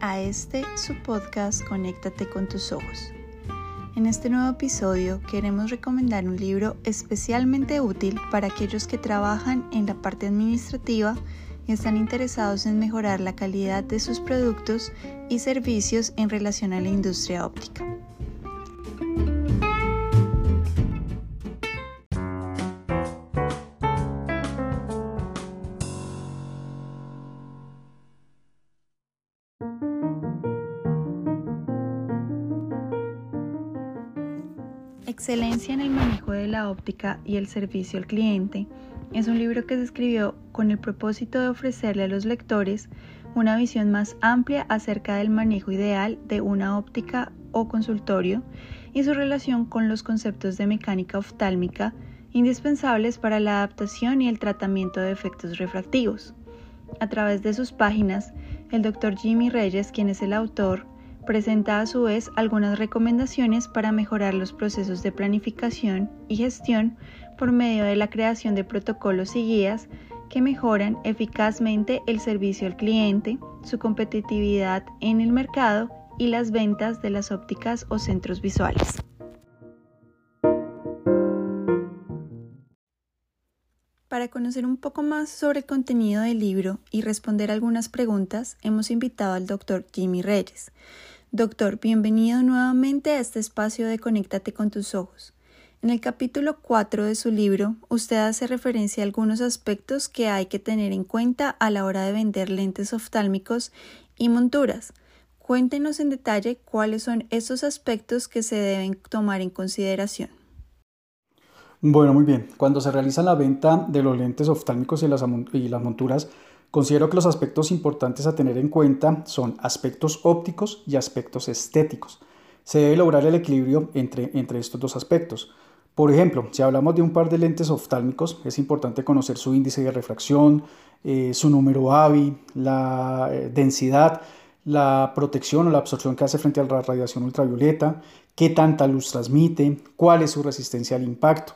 a este su podcast Conéctate con tus ojos. En este nuevo episodio queremos recomendar un libro especialmente útil para aquellos que trabajan en la parte administrativa y están interesados en mejorar la calidad de sus productos y servicios en relación a la industria óptica. Excelencia en el manejo de la óptica y el servicio al cliente es un libro que se escribió con el propósito de ofrecerle a los lectores una visión más amplia acerca del manejo ideal de una óptica o consultorio y su relación con los conceptos de mecánica oftálmica indispensables para la adaptación y el tratamiento de efectos refractivos. A través de sus páginas, el Dr. Jimmy Reyes, quien es el autor, presenta a su vez algunas recomendaciones para mejorar los procesos de planificación y gestión por medio de la creación de protocolos y guías que mejoran eficazmente el servicio al cliente, su competitividad en el mercado y las ventas de las ópticas o centros visuales. Para conocer un poco más sobre el contenido del libro y responder algunas preguntas, hemos invitado al doctor Jimmy Reyes. Doctor, bienvenido nuevamente a este espacio de Conéctate con tus ojos. En el capítulo 4 de su libro, usted hace referencia a algunos aspectos que hay que tener en cuenta a la hora de vender lentes oftálmicos y monturas. Cuéntenos en detalle cuáles son esos aspectos que se deben tomar en consideración. Bueno, muy bien. Cuando se realiza la venta de los lentes oftálmicos y las, y las monturas, considero que los aspectos importantes a tener en cuenta son aspectos ópticos y aspectos estéticos. Se debe lograr el equilibrio entre, entre estos dos aspectos. Por ejemplo, si hablamos de un par de lentes oftálmicos, es importante conocer su índice de refracción, eh, su número AVI, la eh, densidad, la protección o la absorción que hace frente a la radiación ultravioleta, qué tanta luz transmite, cuál es su resistencia al impacto.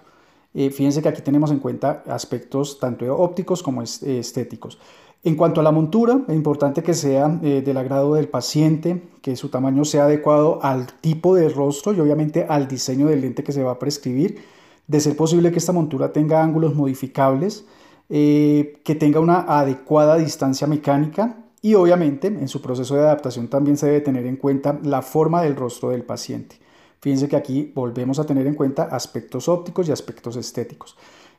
Eh, fíjense que aquí tenemos en cuenta aspectos tanto ópticos como estéticos. En cuanto a la montura, es importante que sea eh, del agrado del paciente, que su tamaño sea adecuado al tipo de rostro y obviamente al diseño del lente que se va a prescribir. De ser posible que esta montura tenga ángulos modificables, que tenga una adecuada distancia mecánica y obviamente en su proceso de adaptación también se debe tener en cuenta la forma del rostro del paciente. Fíjense que aquí volvemos a tener en cuenta aspectos ópticos y aspectos estéticos.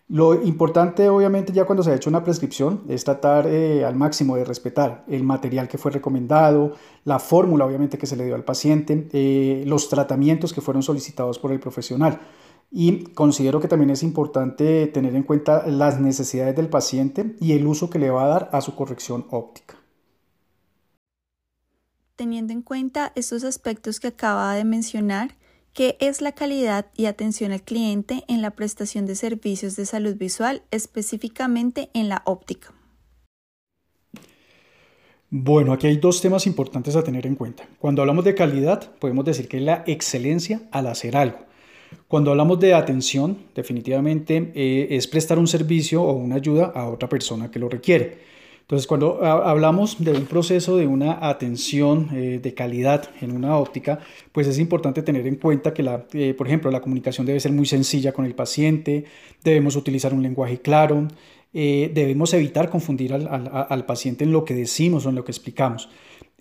Lo importante, obviamente, ya cuando se ha hecho una prescripción, es tratar eh, al máximo de respetar el material que fue recomendado, la fórmula, obviamente, que se le dio al paciente, eh, los tratamientos que fueron solicitados por el profesional. Y considero que también es importante tener en cuenta las necesidades del paciente y el uso que le va a dar a su corrección óptica. Teniendo en cuenta estos aspectos que acaba de mencionar, ¿Qué es la calidad y atención al cliente en la prestación de servicios de salud visual, específicamente en la óptica? Bueno, aquí hay dos temas importantes a tener en cuenta. Cuando hablamos de calidad, podemos decir que es la excelencia al hacer algo. Cuando hablamos de atención, definitivamente eh, es prestar un servicio o una ayuda a otra persona que lo requiere. Entonces, cuando hablamos de un proceso de una atención eh, de calidad en una óptica, pues es importante tener en cuenta que, la, eh, por ejemplo, la comunicación debe ser muy sencilla con el paciente, debemos utilizar un lenguaje claro, eh, debemos evitar confundir al, al, paciente en lo que decimos o en lo que explicamos.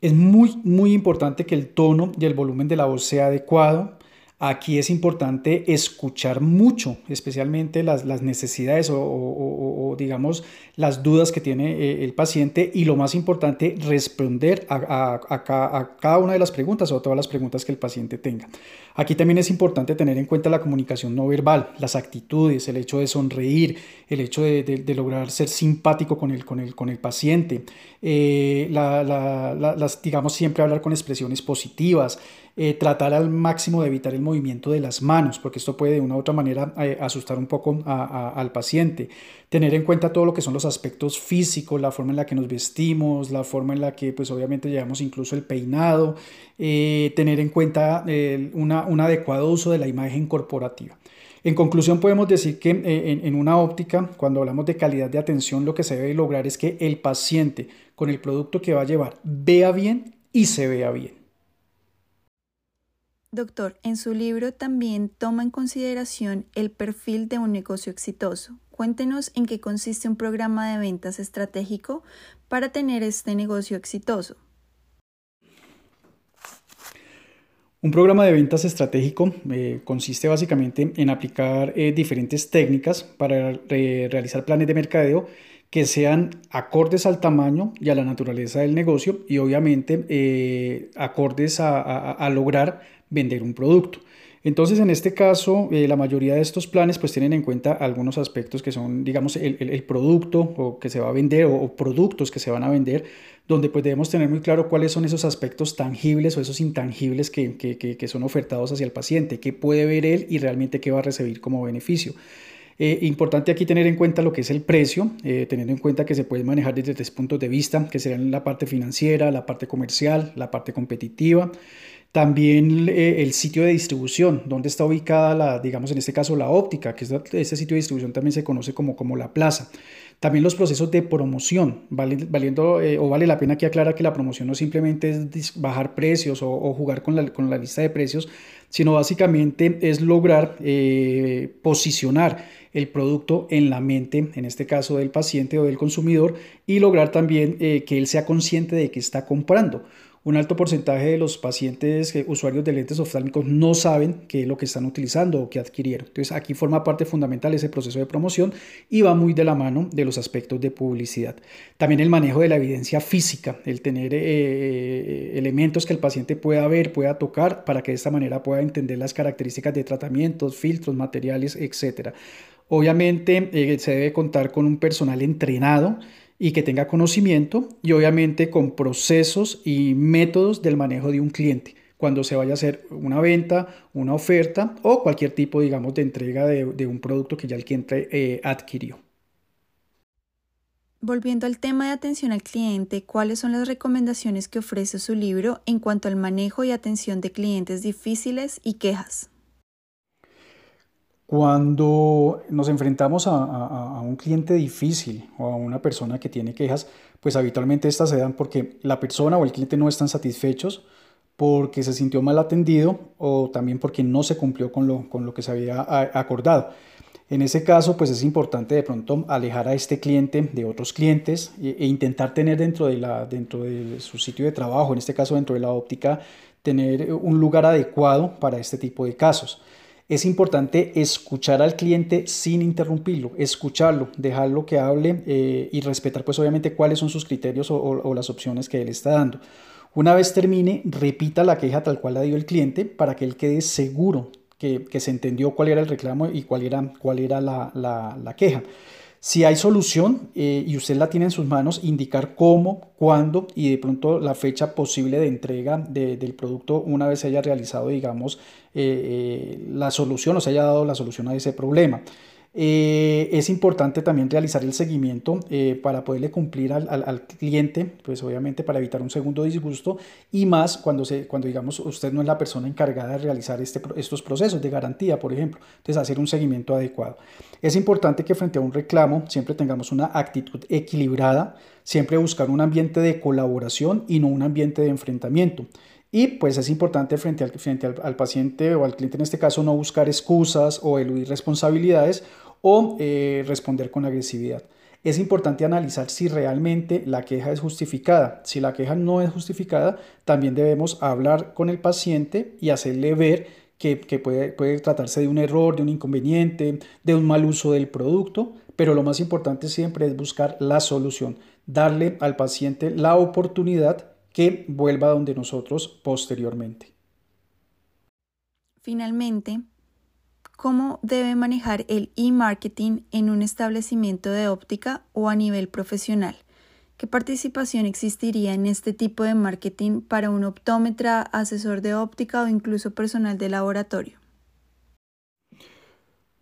Es muy, muy importante que el tono y el volumen de la voz sea adecuado, Aquí es importante escuchar mucho, especialmente las, necesidades o, digamos las dudas que tiene eh, el paciente y lo más importante, responder a, a, cada una de las preguntas o todas las preguntas que el paciente tenga. Aquí también es importante tener en cuenta la comunicación no verbal, las actitudes, el hecho de sonreír, el hecho de, lograr ser simpático con el, con el, con el paciente, eh, las, digamos siempre hablar con expresiones positivas, eh, tratar al máximo de evitar el movimiento de las manos, porque esto puede de una u otra manera eh, asustar un poco al paciente. Tener en cuenta todo lo que son los aspectos físicos, la forma en la que nos vestimos, la forma en la que pues obviamente llevamos incluso el peinado, eh, tener en cuenta una, un adecuado uso de la imagen corporativa. En conclusión, podemos decir que en, una óptica, cuando hablamos de calidad de atención, lo que se debe lograr es que el paciente con el producto que va a llevar vea bien y se vea bien. Doctor, en su libro también toma en consideración el perfil de un negocio exitoso. Cuéntenos en qué consiste un programa de ventas estratégico para tener este negocio exitoso. Un programa de ventas estratégico eh, consiste básicamente en aplicar eh, diferentes técnicas para eh, realizar planes de mercadeo que sean acordes al tamaño y a la naturaleza del negocio y obviamente acordes a lograr vender un producto. Entonces, en este caso, eh, la mayoría de estos planes pues tienen en cuenta algunos aspectos que son, digamos, el, producto o que se va a vender o, productos que se van a vender, donde pues debemos tener muy claro cuáles son esos aspectos tangibles o esos intangibles que, que, son ofertados hacia el paciente, qué puede ver él y realmente qué va a recibir como beneficio. Eh, importante aquí tener en cuenta lo que es el precio, eh, teniendo en cuenta que se puede manejar desde tres puntos de vista, que serían la parte financiera, la parte comercial, la parte competitiva. También eh, el sitio de distribución, donde está ubicada la, digamos en este caso la óptica, que es este sitio de distribución también se conoce como, como la plaza. También los procesos de promoción, valiendo eh, o vale la pena que aclarar que la promoción no simplemente es bajar precios o, jugar con la, con la, lista de precios, sino básicamente es lograr eh, posicionar el producto en la mente, en este caso del paciente o del consumidor, y lograr también que él sea consciente de que está comprando un alto porcentaje de los pacientes eh, usuarios de lentes oftálmicos no saben qué es lo que están utilizando o qué adquirieron. Entonces aquí forma parte fundamental ese proceso de promoción y va muy de la mano de los aspectos de publicidad. También el manejo de la evidencia física, el tener eh, eh, elementos que el paciente pueda ver, pueda tocar para que de esta manera pueda entender las características de tratamientos, filtros, materiales, etc. Obviamente se debe contar con un personal entrenado y que tenga conocimiento y obviamente con procesos y métodos del manejo de un cliente cuando se vaya a hacer una venta, una oferta o cualquier tipo, digamos, de entrega de, un producto que ya el cliente eh, adquirió. Volviendo al tema de atención al cliente, ¿cuáles son las recomendaciones que ofrece su libro en cuanto al manejo y atención de clientes difíciles y quejas? Cuando nos enfrentamos a, un cliente difícil o a una persona que tiene quejas, pues habitualmente estas se dan porque la persona o el cliente no están satisfechos, porque se sintió mal atendido o también porque no se cumplió con lo, con lo que se había acordado. En ese caso, pues es importante de pronto alejar a este cliente de otros clientes e, e intentar tener dentro de, la, dentro de su sitio de trabajo, en este caso dentro de la óptica, tener un lugar adecuado para este tipo de casos. Es importante escuchar al cliente sin interrumpirlo, escucharlo, dejarlo que hable eh, y respetar pues obviamente cuáles son sus criterios o, las opciones que él está dando. Una vez termine, repita la queja tal cual la dio el cliente para que él quede seguro que, se entendió cuál era el reclamo y cuál era, cuál era la, la queja. Si hay solución eh, y usted la tiene en sus manos, indicar cómo, cuándo y de pronto la fecha posible de entrega del producto una vez se haya realizado, digamos, eh, eh, la solución o se haya dado la solución a ese problema. Eh, es importante también realizar el seguimiento eh, para poderle cumplir al, cliente, pues obviamente para evitar un segundo disgusto y más cuando, se, cuando digamos usted no es la persona encargada de realizar este, estos procesos de garantía, por ejemplo. Entonces hacer un seguimiento adecuado. Es importante que frente a un reclamo siempre tengamos una actitud equilibrada, siempre buscar un ambiente de colaboración y no un ambiente de enfrentamiento. Y pues es importante frente, al, frente al, paciente o al cliente en este caso no buscar excusas o eludir responsabilidades o eh, responder con agresividad. Es importante analizar si realmente la queja es justificada. Si la queja no es justificada, también debemos hablar con el paciente y hacerle ver que, puede, puede tratarse de un error, de un inconveniente, de un mal uso del producto, pero lo más importante siempre es buscar la solución, darle al paciente la oportunidad que vuelva donde nosotros posteriormente. Finalmente, ¿Cómo debe manejar el e-marketing en un establecimiento de óptica o a nivel profesional? ¿Qué participación existiría en este tipo de marketing para un optómetra, asesor de óptica o incluso personal de laboratorio?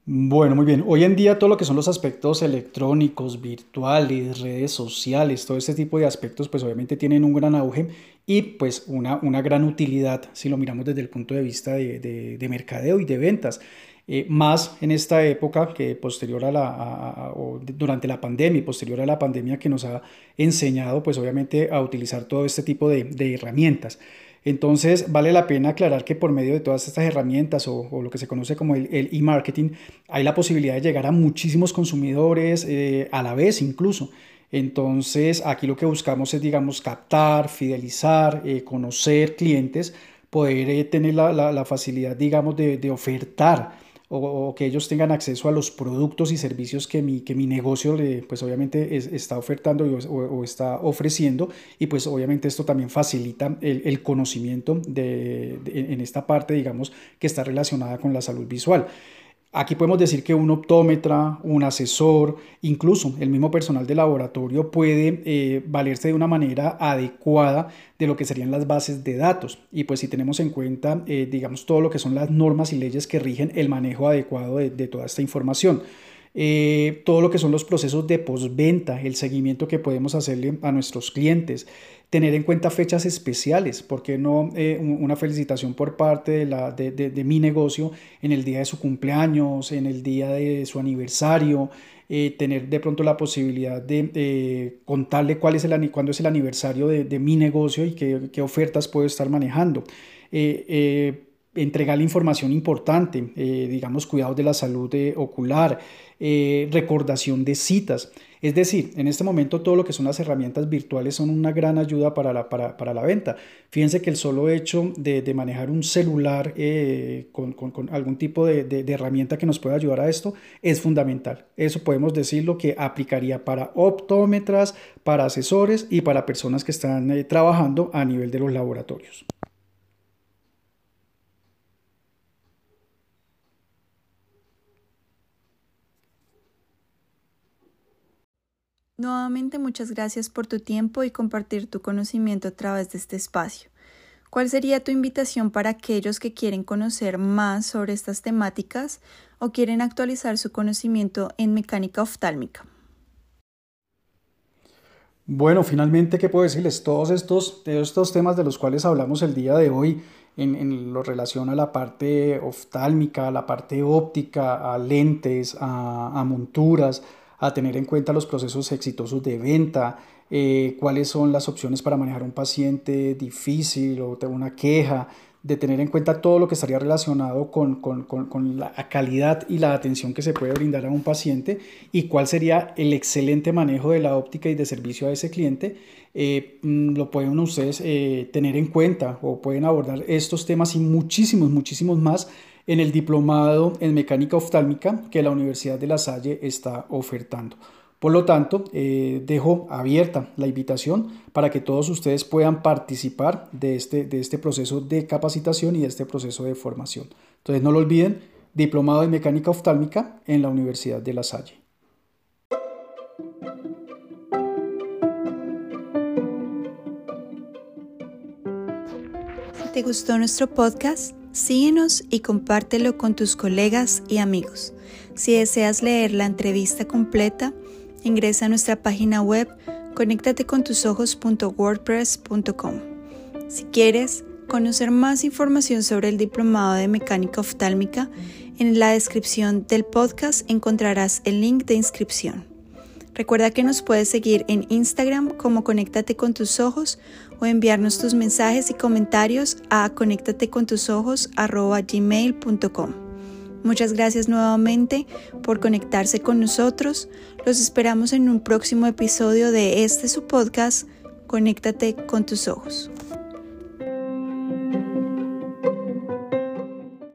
Bueno, muy bien. Hoy en día todo lo que son los aspectos electrónicos, virtuales, redes sociales, todo este tipo de aspectos pues obviamente tienen un gran auge y pues una, una gran utilidad si lo miramos desde el punto de vista de, de mercadeo y de ventas. Eh, más en esta época que posterior a la, o durante la pandemia y posterior a la pandemia que nos ha enseñado pues obviamente a utilizar todo este tipo de, herramientas. Entonces vale la pena aclarar que por medio de todas estas herramientas o, lo que se conoce como el e-marketing hay la posibilidad de llegar a muchísimos consumidores eh, a la vez incluso. Entonces aquí lo que buscamos es digamos captar, fidelizar, eh, conocer clientes, poder tener la, facilidad digamos de, de ofertar o, que ellos tengan acceso a los productos y servicios que mi, que mi negocio le, pues obviamente está ofertando o, está ofreciendo y pues obviamente esto también facilita el, el conocimiento de, en esta parte digamos que está relacionada con la salud visual. Aquí podemos decir que un optómetra, un asesor, incluso el mismo personal de laboratorio puede eh, valerse de una manera adecuada de lo que serían las bases de datos. Y pues si tenemos en cuenta, eh, digamos, todo lo que son las normas y leyes que rigen el manejo adecuado de, de toda esta información. Eh, todo lo que son los procesos de postventa, el seguimiento que podemos hacerle a nuestros clientes, tener en cuenta fechas especiales, ¿por qué no eh, una felicitación por parte de, la, de, mi negocio en el día de su cumpleaños, en el día de su aniversario? Eh, tener de pronto la posibilidad de contarle cuál es el, cuándo es el aniversario de, mi negocio y qué, ofertas puedo estar manejando entregar información importante, eh, digamos, cuidados de la salud eh, ocular, eh, recordación de citas. Es decir, en este momento todo lo que son las herramientas virtuales son una gran ayuda para la, venta. Fíjense que el solo hecho de, manejar un celular con, algún tipo de, de, herramienta que nos pueda ayudar a esto es fundamental. Eso podemos decirlo que aplicaría para optómetras, para asesores y para personas que están trabajando a nivel de los laboratorios. Nuevamente muchas gracias por tu tiempo y compartir tu conocimiento a través de este espacio. ¿Cuál sería tu invitación para aquellos que quieren conocer más sobre estas temáticas o quieren actualizar su conocimiento en mecánica oftálmica? Bueno, finalmente, ¿qué puedo decirles? Todos estos, estos temas de los cuales hablamos el día de hoy en, lo relación a la parte oftálmica, a la parte óptica, a lentes, a monturas, a tener en cuenta los procesos exitosos de venta, eh, cuáles son las opciones para manejar un paciente difícil o una queja, de tener en cuenta todo lo que estaría relacionado con, con, con, la calidad y la atención que se puede brindar a un paciente y cuál sería el excelente manejo de la óptica y de servicio a ese cliente, eh, mm, lo pueden ustedes eh, tener en cuenta o pueden abordar estos temas y muchísimos, muchísimos más en el diplomado en mecánica oftálmica que la Universidad de La Salle está ofertando. Por lo tanto, eh, dejo abierta la invitación para que todos ustedes puedan participar de este, de este proceso de capacitación y de este proceso de formación. Entonces, no lo olviden, diplomado en mecánica oftálmica en la Universidad de La Salle. Te gustó nuestro podcast, Síguenos y compártelo con tus colegas y amigos. Si deseas leer la entrevista completa, ingresa a nuestra página web conéctatecontusojos.wordpress.com. Si quieres conocer más información sobre el diplomado de mecánica oftálmica, en la descripción del podcast encontrarás el link de inscripción. Recuerda que nos puedes seguir en Instagram como Conéctate con tus ojos o enviarnos tus mensajes y comentarios a conéctatecontusojos.gmail.com. Muchas gracias nuevamente por conectarse con nosotros. Los esperamos en un próximo episodio de este su podcast, Conéctate con tus ojos.